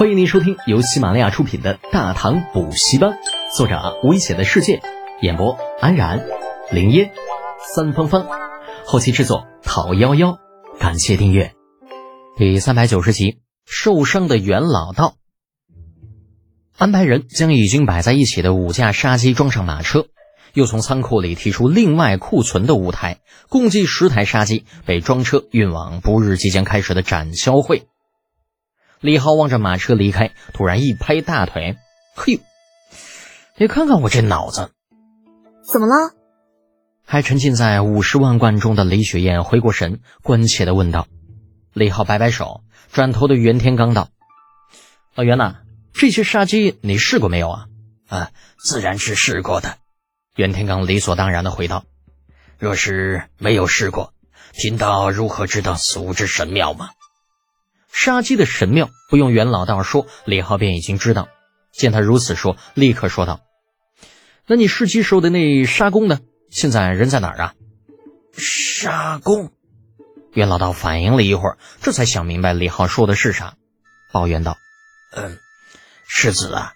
欢迎您收听由喜马拉雅出品的《大唐补习班》，作者危险的世界，演播安然、林烟、三芳芳，后期制作讨幺幺，感谢订阅。第三百九十集，受伤的袁老道安排人将已经摆在一起的五架杀机装上马车，又从仓库里提出另外库存的五台，共计十台杀机被装车运往不日即将开始的展销会。李浩望着马车离开，突然一拍大腿：“嘿呦，你看看我这脑子！怎么了？”还沉浸在五十万贯中的李雪燕回过神，关切的问道。李浩摆摆手，转头对袁天罡道：“老袁呐，这些杀鸡你试过没有啊？”“啊，自然是试过的。”袁天罡理所当然的回道。“若是没有试过，贫道如何知道此物之神妙吗？”杀鸡的神妙，不用袁老道说，李浩便已经知道。见他如此说，立刻说道：“那你试鸡时候的那杀工呢？现在人在哪儿啊？”杀工。袁老道反应了一会儿，这才想明白李浩说的是啥，抱怨道：“嗯，世子啊，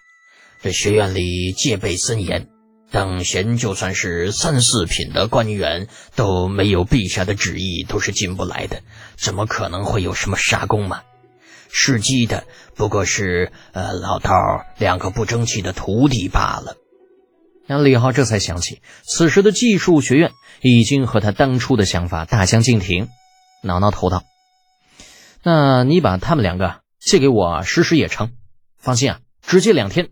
这学院里戒备森严，等闲就算是三四品的官员都没有陛下的旨意，都是进不来的。怎么可能会有什么杀工嘛？试鸡的不过是呃老道两个不争气的徒弟罢了。”那李浩这才想起，此时的技术学院已经和他当初的想法大相径庭。挠挠头道：“那你把他们两个借给我试试也成。放心啊，只借两天。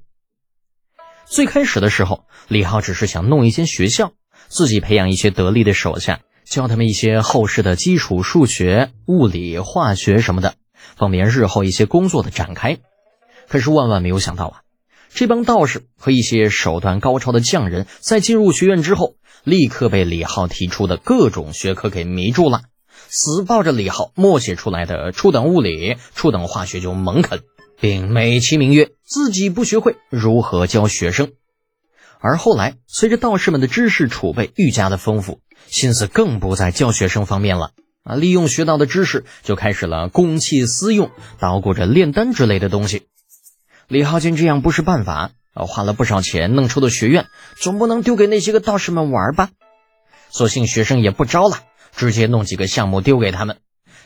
最开始的时候，李浩只是想弄一间学校，自己培养一些得力的手下，教他们一些后世的基础数学、物理、化学什么的，方便日后一些工作的展开。可是万万没有想到啊，这帮道士和一些手段高超的匠人，在进入学院之后，立刻被李浩提出的各种学科给迷住了。”死抱着李浩默写出来的初等物理、初等化学就猛啃，并美其名曰自己不学会如何教学生。而后来，随着道士们的知识储备愈加的丰富，心思更不在教学生方面了啊！利用学到的知识，就开始了公器私用，捣鼓着炼丹之类的东西。李浩见这样不是办法，啊，花了不少钱弄出的学院，总不能丢给那些个道士们玩吧？索性学生也不招了。直接弄几个项目丢给他们，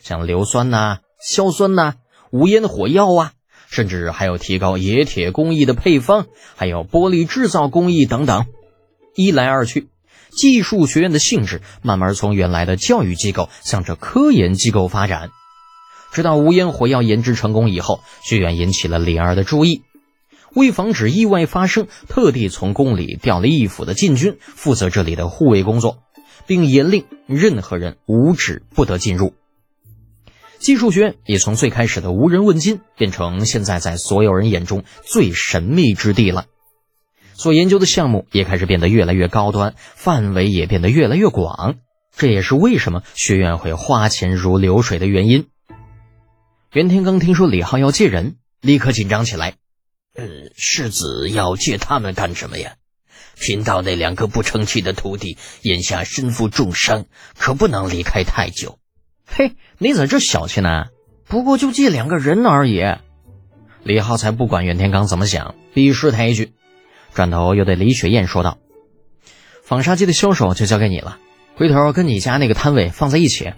像硫酸呐、硝酸呐、无烟火药啊，甚至还有提高冶铁工艺的配方，还有玻璃制造工艺等等。一来二去，技术学院的性质慢慢从原来的教育机构向着科研机构发展。直到无烟火药研制成功以后，学院引起了李二的注意，为防止意外发生，特地从宫里调了一府的禁军负责这里的护卫工作。并严令任何人无旨不得进入。技术学院也从最开始的无人问津，变成现在在所有人眼中最神秘之地了。所研究的项目也开始变得越来越高端，范围也变得越来越广。这也是为什么学院会花钱如流水的原因。袁天罡听说李浩要借人，立刻紧张起来。呃，世子要借他们干什么呀？贫道那两个不成器的徒弟眼下身负重伤，可不能离开太久。嘿，你咋这小气呢？不过就借两个人而已。李浩才不管袁天罡怎么想，鄙视他一句，转头又对李雪燕说道：“纺纱机的销售就交给你了，回头跟你家那个摊位放在一起，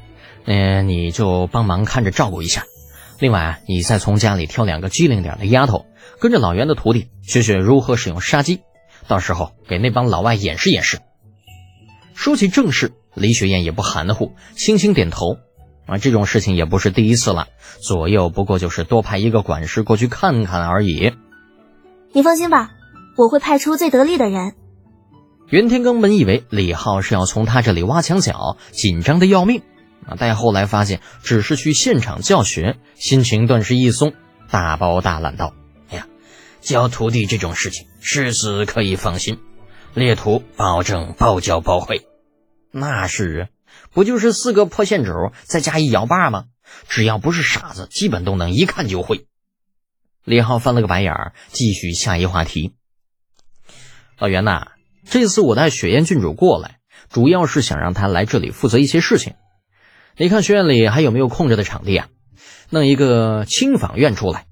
嗯，你就帮忙看着照顾一下。另外，你再从家里挑两个机灵点的丫头，跟着老袁的徒弟学学如何使用纱机。”到时候给那帮老外演示演示。说起正事，李雪燕也不含糊，轻轻点头。啊，这种事情也不是第一次了，左右不过就是多派一个管事过去看看而已。你放心吧，我会派出最得力的人。袁天罡本以为李浩是要从他这里挖墙脚，紧张的要命。啊，但后来发现只是去现场教学，心情顿时一松，大包大揽道。哎呀教徒弟这种事情，世子可以放心，列徒保证包教包会。那是啊，不就是四个破线轴再加一摇把吗？只要不是傻子，基本都能一看就会。李浩翻了个白眼儿，继续下一话题。老袁呐，这次我带雪燕郡主过来，主要是想让她来这里负责一些事情。你看学院里还有没有空着的场地啊？弄一个轻纺院出来。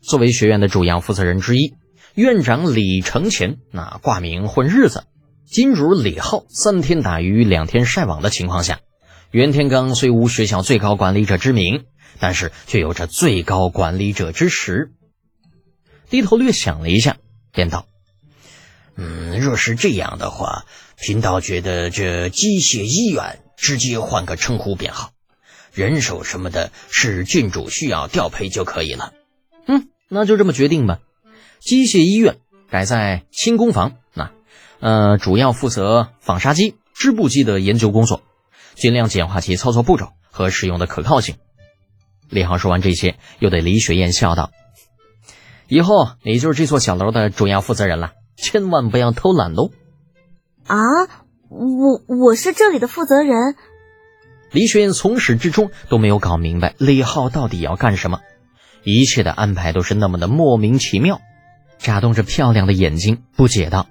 作为学院的主要负责人之一，院长李承前那挂名混日子，金主李浩三天打鱼两天晒网的情况下，袁天罡虽无学校最高管理者之名，但是却有着最高管理者之实。低头略想了一下，便道：“嗯，若是这样的话，贫道觉得这机械医院直接换个称呼便好，人手什么的，是郡主需要调配就可以了。”嗯，那就这么决定吧。机械医院改在轻工房，那呃，主要负责纺纱机、织布机的研究工作，尽量简化其操作步骤和使用的可靠性。李浩说完这些，又对李雪燕笑道：“以后你就是这座小楼的主要负责人了，千万不要偷懒喽。”啊，我我是这里的负责人。李雪燕从始至终都没有搞明白李浩到底要干什么。一切的安排都是那么的莫名其妙，眨动着漂亮的眼睛，不解道：“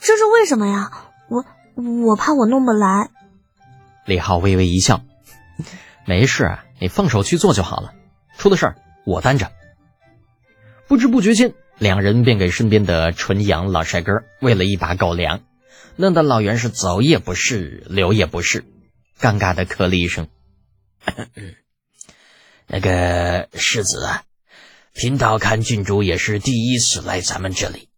这是为什么呀？我我怕我弄不来。”李浩微微一笑：“没事，你放手去做就好了。出了事儿我担着。”不知不觉间，两人便给身边的纯阳老帅哥喂了一把狗粮，弄得老袁是走也不是，留也不是，尴尬的咳了一声。那个世子啊，贫道看郡主也是第一次来咱们这里，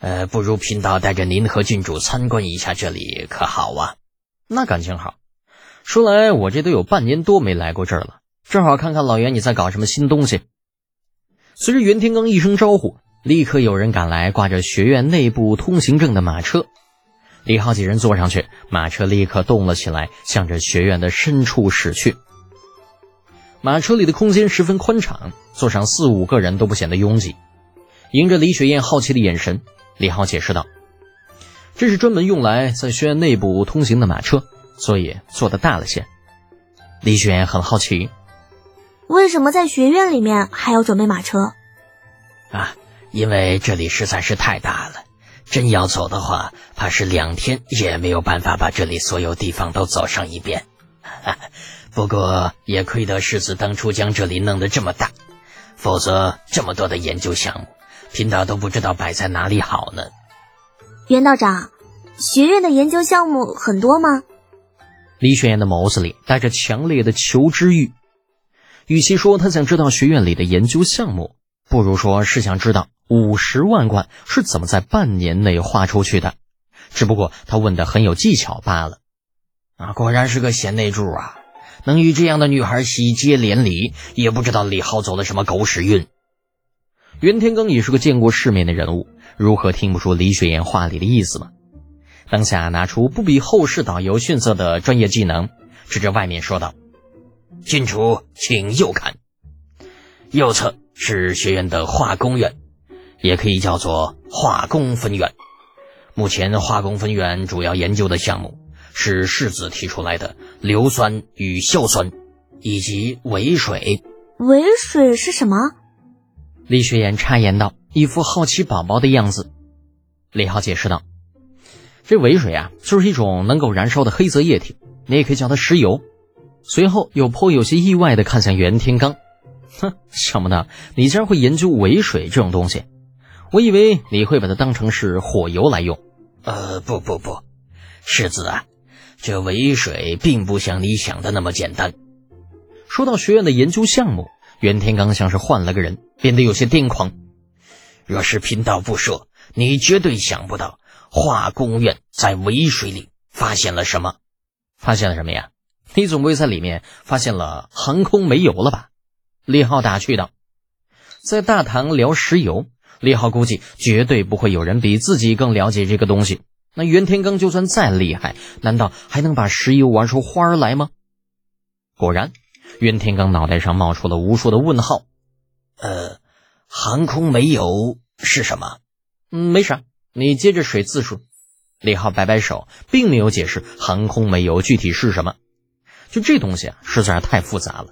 呃，不如贫道带着您和郡主参观一下这里，可好啊？那感情好。说来我这都有半年多没来过这儿了，正好看看老袁你在搞什么新东西。随着袁天罡一声招呼，立刻有人赶来，挂着学院内部通行证的马车。李浩几人坐上去，马车立刻动了起来，向着学院的深处驶去。马车里的空间十分宽敞，坐上四五个人都不显得拥挤。迎着李雪燕好奇的眼神，李浩解释道：“这是专门用来在学院内部通行的马车，所以做的大了些。”李雪燕很好奇：“为什么在学院里面还要准备马车？”啊，因为这里实在是太大了，真要走的话，怕是两天也没有办法把这里所有地方都走上一遍。不过也亏得世子当初将这里弄得这么大，否则这么多的研究项目，贫道都不知道摆在哪里好呢。袁道长，学院的研究项目很多吗？李雪燕的眸子里带着强烈的求知欲。与其说他想知道学院里的研究项目，不如说是想知道五十万贯是怎么在半年内花出去的。只不过他问的很有技巧罢了。啊，果然是个贤内助啊！能与这样的女孩喜结连理，也不知道李浩走了什么狗屎运。袁天罡也是个见过世面的人物，如何听不出李雪岩话里的意思吗？当下拿出不比后世导游逊色的专业技能，指着外面说道：“郡主，请右看，右侧是学院的化工院，也可以叫做化工分院。目前化工分院主要研究的项目。”是世子提出来的硫酸与硝酸，以及尾水。尾水是什么？李雪岩插言道，一副好奇宝宝的样子。李浩解释道：“这尾水啊，就是一种能够燃烧的黑色液体，你也可以叫它石油。”随后又颇有些意外的看向袁天罡：“哼，想不到你竟然会研究尾水这种东西，我以为你会把它当成是火油来用。”呃，不不不，世子啊。这尾水并不像你想的那么简单。说到学院的研究项目，袁天罡像是换了个人，变得有些癫狂。若是贫道不说，你绝对想不到化工院在尾水里发现了什么。发现了什么呀？你总不会在里面发现了航空煤油了吧？李浩打趣道。在大堂聊石油，李浩估计绝对不会有人比自己更了解这个东西。那袁天罡就算再厉害，难道还能把石油玩出花儿来吗？果然，袁天罡脑袋上冒出了无数的问号。呃，航空煤油是什么？嗯，没啥，你接着水字数。李浩摆摆手，并没有解释航空煤油具体是什么。就这东西啊，实在是太复杂了。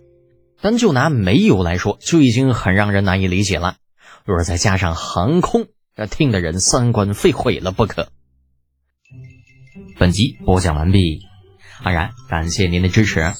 单就拿煤油来说，就已经很让人难以理解了。若是再加上航空，这听的人三观非毁了不可。本集播讲完毕，安然感谢您的支持。